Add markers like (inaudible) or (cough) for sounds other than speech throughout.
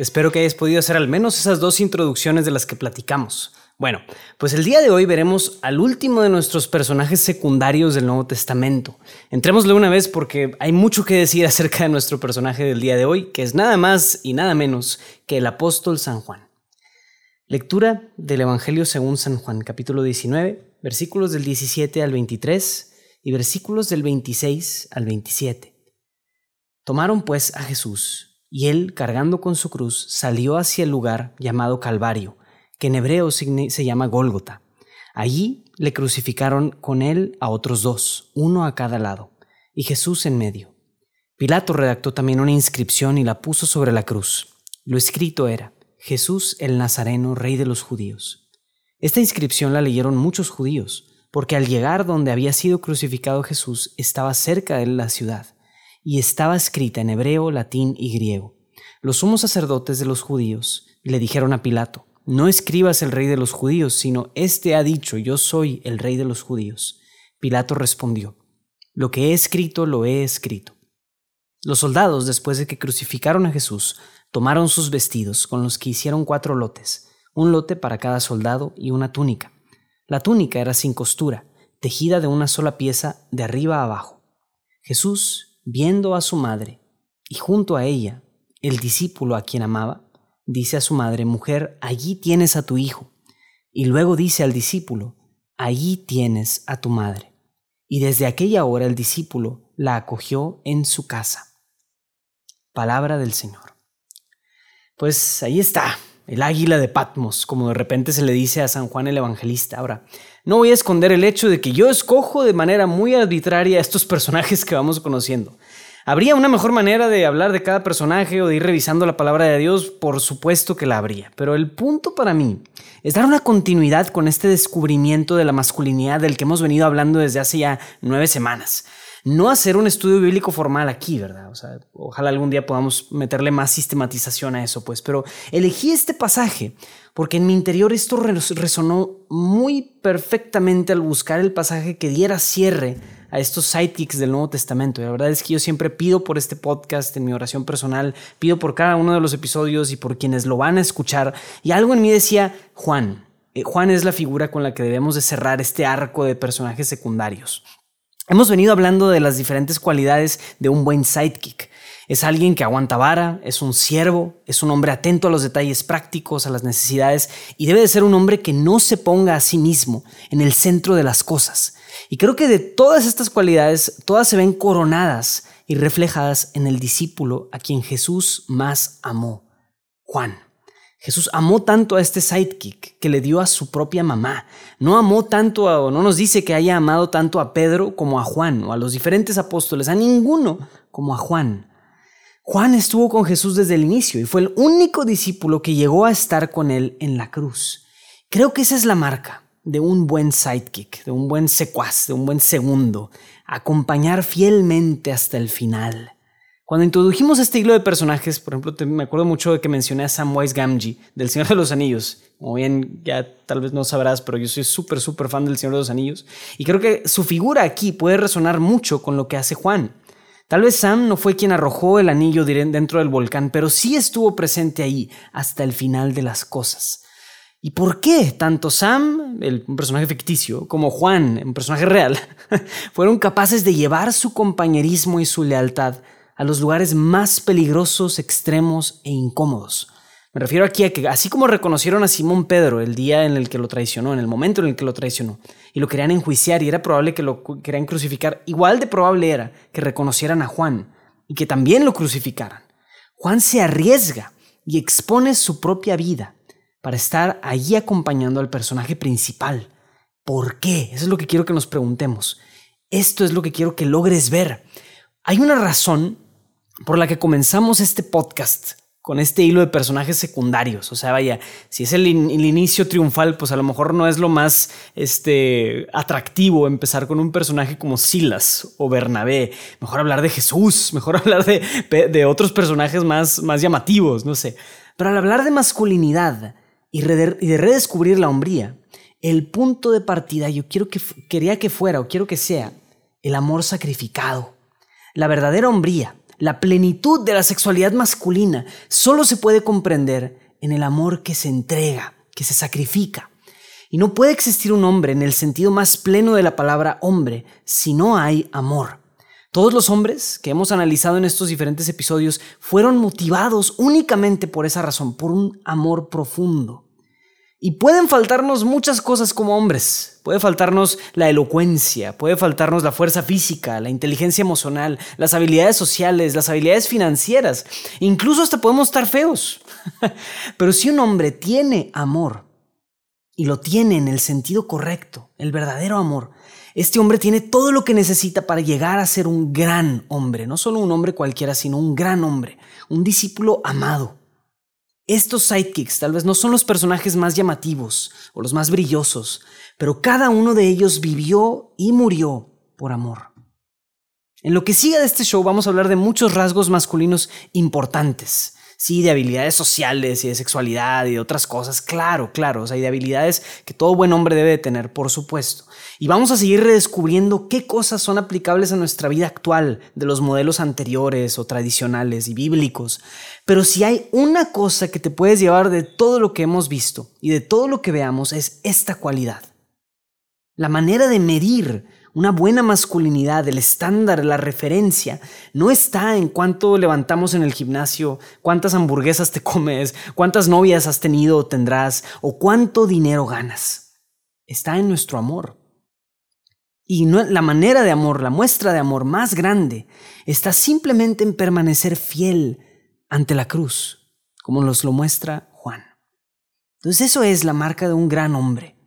Espero que hayas podido hacer al menos esas dos introducciones de las que platicamos. Bueno, pues el día de hoy veremos al último de nuestros personajes secundarios del Nuevo Testamento. Entrémosle una vez porque hay mucho que decir (laughs) acerca de nuestro personaje del día de hoy, que es nada más y nada menos que el apóstol San Juan. Lectura del Evangelio según San Juan, capítulo 19, versículos del 17 al 23 y versículos del 26 al 27. Tomaron pues a Jesús y él, cargando con su cruz, salió hacia el lugar llamado Calvario, que en hebreo se llama Gólgota. Allí le crucificaron con él a otros dos, uno a cada lado, y Jesús en medio. Pilato redactó también una inscripción y la puso sobre la cruz. Lo escrito era, Jesús el Nazareno, rey de los judíos. Esta inscripción la leyeron muchos judíos, porque al llegar donde había sido crucificado Jesús estaba cerca de la ciudad y estaba escrita en hebreo, latín y griego. Los sumos sacerdotes de los judíos le dijeron a Pilato, no escribas el rey de los judíos, sino este ha dicho, yo soy el rey de los judíos. Pilato respondió, lo que he escrito lo he escrito. Los soldados, después de que crucificaron a Jesús, tomaron sus vestidos, con los que hicieron cuatro lotes, un lote para cada soldado y una túnica. La túnica era sin costura, tejida de una sola pieza de arriba a abajo. Jesús viendo a su madre y junto a ella el discípulo a quien amaba, dice a su madre, mujer, allí tienes a tu hijo. Y luego dice al discípulo, allí tienes a tu madre. Y desde aquella hora el discípulo la acogió en su casa. Palabra del Señor. Pues ahí está, el águila de Patmos, como de repente se le dice a San Juan el Evangelista. Ahora, no voy a esconder el hecho de que yo escojo de manera muy arbitraria a estos personajes que vamos conociendo. ¿Habría una mejor manera de hablar de cada personaje o de ir revisando la palabra de Dios? Por supuesto que la habría, pero el punto para mí es dar una continuidad con este descubrimiento de la masculinidad del que hemos venido hablando desde hace ya nueve semanas no hacer un estudio bíblico formal aquí, ¿verdad? O sea, ojalá algún día podamos meterle más sistematización a eso, pues, pero elegí este pasaje porque en mi interior esto resonó muy perfectamente al buscar el pasaje que diera cierre a estos sidekicks del Nuevo Testamento. La verdad es que yo siempre pido por este podcast en mi oración personal, pido por cada uno de los episodios y por quienes lo van a escuchar. Y algo en mí decía, Juan, eh, Juan es la figura con la que debemos de cerrar este arco de personajes secundarios. Hemos venido hablando de las diferentes cualidades de un buen sidekick. Es alguien que aguanta vara, es un siervo, es un hombre atento a los detalles prácticos, a las necesidades y debe de ser un hombre que no se ponga a sí mismo en el centro de las cosas. Y creo que de todas estas cualidades, todas se ven coronadas y reflejadas en el discípulo a quien Jesús más amó, Juan. Jesús amó tanto a este sidekick que le dio a su propia mamá. No amó tanto, o no nos dice que haya amado tanto a Pedro como a Juan, o a los diferentes apóstoles, a ninguno como a Juan. Juan estuvo con Jesús desde el inicio y fue el único discípulo que llegó a estar con él en la cruz. Creo que esa es la marca de un buen sidekick, de un buen secuaz, de un buen segundo, acompañar fielmente hasta el final. Cuando introdujimos este hilo de personajes, por ejemplo, me acuerdo mucho de que mencioné a Samwise Gamgee del Señor de los Anillos. Como bien ya tal vez no sabrás, pero yo soy súper, súper fan del Señor de los Anillos. Y creo que su figura aquí puede resonar mucho con lo que hace Juan. Tal vez Sam no fue quien arrojó el anillo dentro del volcán, pero sí estuvo presente ahí hasta el final de las cosas. ¿Y por qué tanto Sam, el, un personaje ficticio, como Juan, un personaje real, (laughs) fueron capaces de llevar su compañerismo y su lealtad a los lugares más peligrosos, extremos e incómodos. Me refiero aquí a que así como reconocieron a Simón Pedro el día en el que lo traicionó, en el momento en el que lo traicionó, y lo querían enjuiciar y era probable que lo querían crucificar, igual de probable era que reconocieran a Juan y que también lo crucificaran. Juan se arriesga y expone su propia vida para estar allí acompañando al personaje principal. ¿Por qué? Eso es lo que quiero que nos preguntemos. Esto es lo que quiero que logres ver. Hay una razón por la que comenzamos este podcast con este hilo de personajes secundarios. O sea, vaya, si es el, inicio triunfal, pues a lo mejor no es lo más este, atractivo empezar con un personaje como Silas o Bernabé. Mejor hablar de Jesús, (laughs) mejor hablar de, de otros personajes más, más llamativos, no sé. Pero al hablar de masculinidad y, y de redescubrir la hombría, el punto de partida yo quiero que, quería que fuera o quiero que sea el amor sacrificado, la verdadera hombría la plenitud de la sexualidad masculina solo se puede comprender en el amor que se entrega, que se sacrifica. Y no puede existir un hombre en el sentido más pleno de la palabra hombre si no hay amor. Todos los hombres que hemos analizado en estos diferentes episodios fueron motivados únicamente por esa razón, por un amor profundo. Y pueden faltarnos muchas cosas como hombres. Puede faltarnos la elocuencia, puede faltarnos la fuerza física, la inteligencia emocional, las habilidades sociales, las habilidades financieras. Incluso hasta podemos estar feos. (laughs) Pero si un hombre tiene amor, y lo tiene en el sentido correcto, el verdadero amor, este hombre tiene todo lo que necesita para llegar a ser un gran hombre. No solo un hombre cualquiera, sino un gran hombre, un discípulo amado. Estos sidekicks tal vez no son los personajes más llamativos o los más brillosos, pero cada uno de ellos vivió y murió por amor. En lo que sigue de este show vamos a hablar de muchos rasgos masculinos importantes, sí, de habilidades sociales y de sexualidad y de otras cosas, claro, claro, o sea, y de habilidades que todo buen hombre debe de tener, por supuesto. Y vamos a seguir redescubriendo qué cosas son aplicables a nuestra vida actual de los modelos anteriores o tradicionales y bíblicos. Pero si hay una cosa que te puedes llevar de todo lo que hemos visto y de todo lo que veamos es esta cualidad. La manera de medir una buena masculinidad, el estándar, la referencia, no está en cuánto levantamos en el gimnasio, cuántas hamburguesas te comes, cuántas novias has tenido o tendrás, o cuánto dinero ganas. Está en nuestro amor. Y la manera de amor, la muestra de amor más grande, está simplemente en permanecer fiel ante la cruz, como nos lo muestra Juan. Entonces eso es la marca de un gran hombre.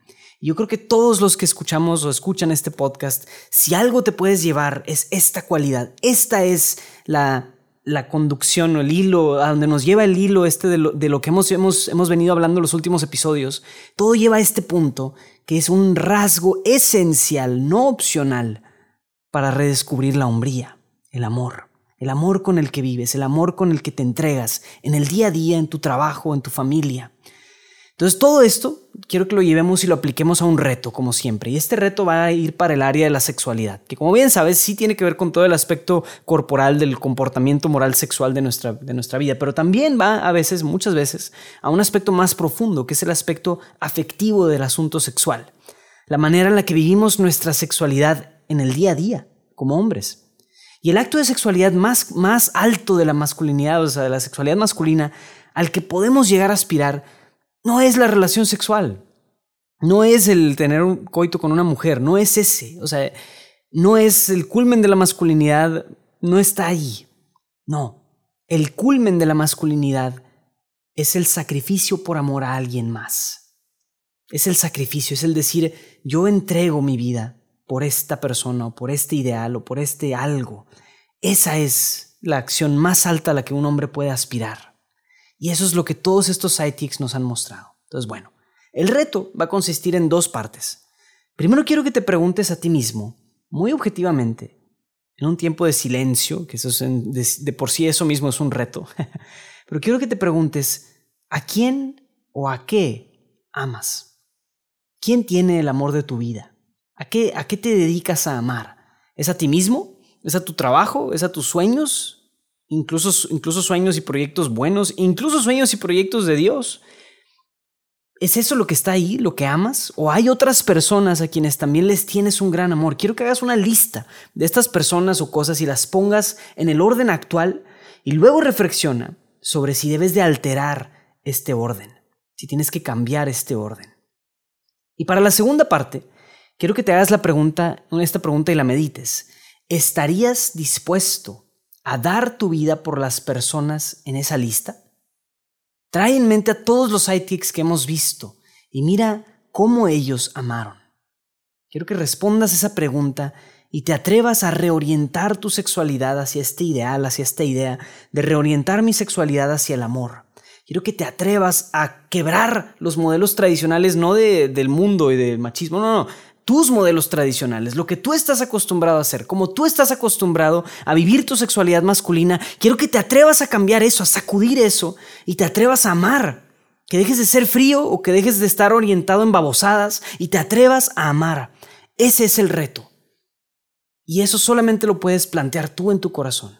Yo creo que todos los que escuchamos o escuchan este podcast, si algo te puedes llevar es esta cualidad. Esta es la, la conducción o el hilo, a donde nos lleva el hilo este de lo, que hemos, hemos, hemos venido hablando en los últimos episodios. Todo lleva a este punto que es un rasgo esencial, no opcional, para redescubrir la hombría, el amor. El amor con el que vives, el amor con el que te entregas en el día a día, en tu trabajo, en tu familia. Entonces todo esto quiero que lo llevemos y lo apliquemos a un reto, como siempre. Y este reto va a ir para el área de la sexualidad, que como bien sabes, sí tiene que ver con todo el aspecto corporal del comportamiento moral sexual de nuestra, de nuestra vida, pero también va a veces, muchas veces, a un aspecto más profundo, que es el aspecto afectivo del asunto sexual. La manera en la que vivimos nuestra sexualidad en el día a día, como hombres. Y el acto de sexualidad más, más alto de la masculinidad, o sea, de la sexualidad masculina, al que podemos llegar a aspirar, no es la relación sexual. No es el tener un coito con una mujer, no es ese. O sea, no es el culmen de la masculinidad, no está ahí. No. El culmen de la masculinidad es el sacrificio por amor a alguien más. Es el sacrificio, es el decir, yo entrego mi vida por esta persona o por este ideal o por este algo. Esa es la acción más alta a la que un hombre puede aspirar. Y eso es lo que todos estos sidekicks nos han mostrado. Entonces, bueno, el reto va a consistir en dos partes. Primero quiero que te preguntes a ti mismo, muy objetivamente, en un tiempo de silencio, que eso de, por sí eso mismo es un reto, (laughs) pero quiero que te preguntes, ¿a quién o a qué amas? ¿Quién tiene el amor de tu vida? ¿A qué, a qué te dedicas a amar? ¿Es a ti mismo? ¿Es a tu trabajo? ¿Es a tus sueños? Incluso, sueños y proyectos buenos, incluso sueños y proyectos de Dios. ¿Es eso lo que está ahí, lo que amas? ¿O hay otras personas a quienes también les tienes un gran amor? Quiero que hagas una lista de estas personas o cosas y las pongas en el orden actual y luego reflexiona sobre si debes de alterar este orden, si tienes que cambiar este orden. Y para la segunda parte, quiero que te hagas la pregunta, esta pregunta y la medites. ¿Estarías dispuesto a dar tu vida por las personas en esa lista? Trae en mente a todos los sidekicks que hemos visto y mira cómo ellos amaron. Quiero que respondas esa pregunta y te atrevas a reorientar tu sexualidad hacia este ideal, hacia esta idea de reorientar mi sexualidad hacia el amor. Quiero que te atrevas a quebrar los modelos tradicionales, no del mundo y del machismo, no, no, tus modelos tradicionales, lo que tú estás acostumbrado a hacer, como tú estás acostumbrado a vivir tu sexualidad masculina, quiero que te atrevas a cambiar eso, a sacudir eso y te atrevas a amar. Que dejes de ser frío o que dejes de estar orientado en babosadas y te atrevas a amar. Ese es el reto. Y eso solamente lo puedes plantear tú en tu corazón.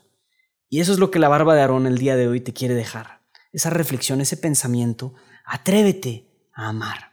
Y eso es lo que la barba de Aarón el día de hoy te quiere dejar. Esa reflexión, ese pensamiento. Atrévete a amar.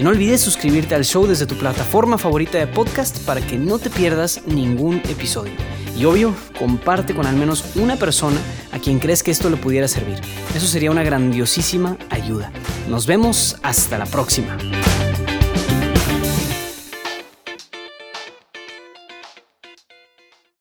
No olvides suscribirte al show desde tu plataforma favorita de podcast para que no te pierdas ningún episodio. Y obvio, comparte con al menos una persona a quien crees que esto le pudiera servir. Eso sería una grandiosísima ayuda. Nos vemos hasta la próxima.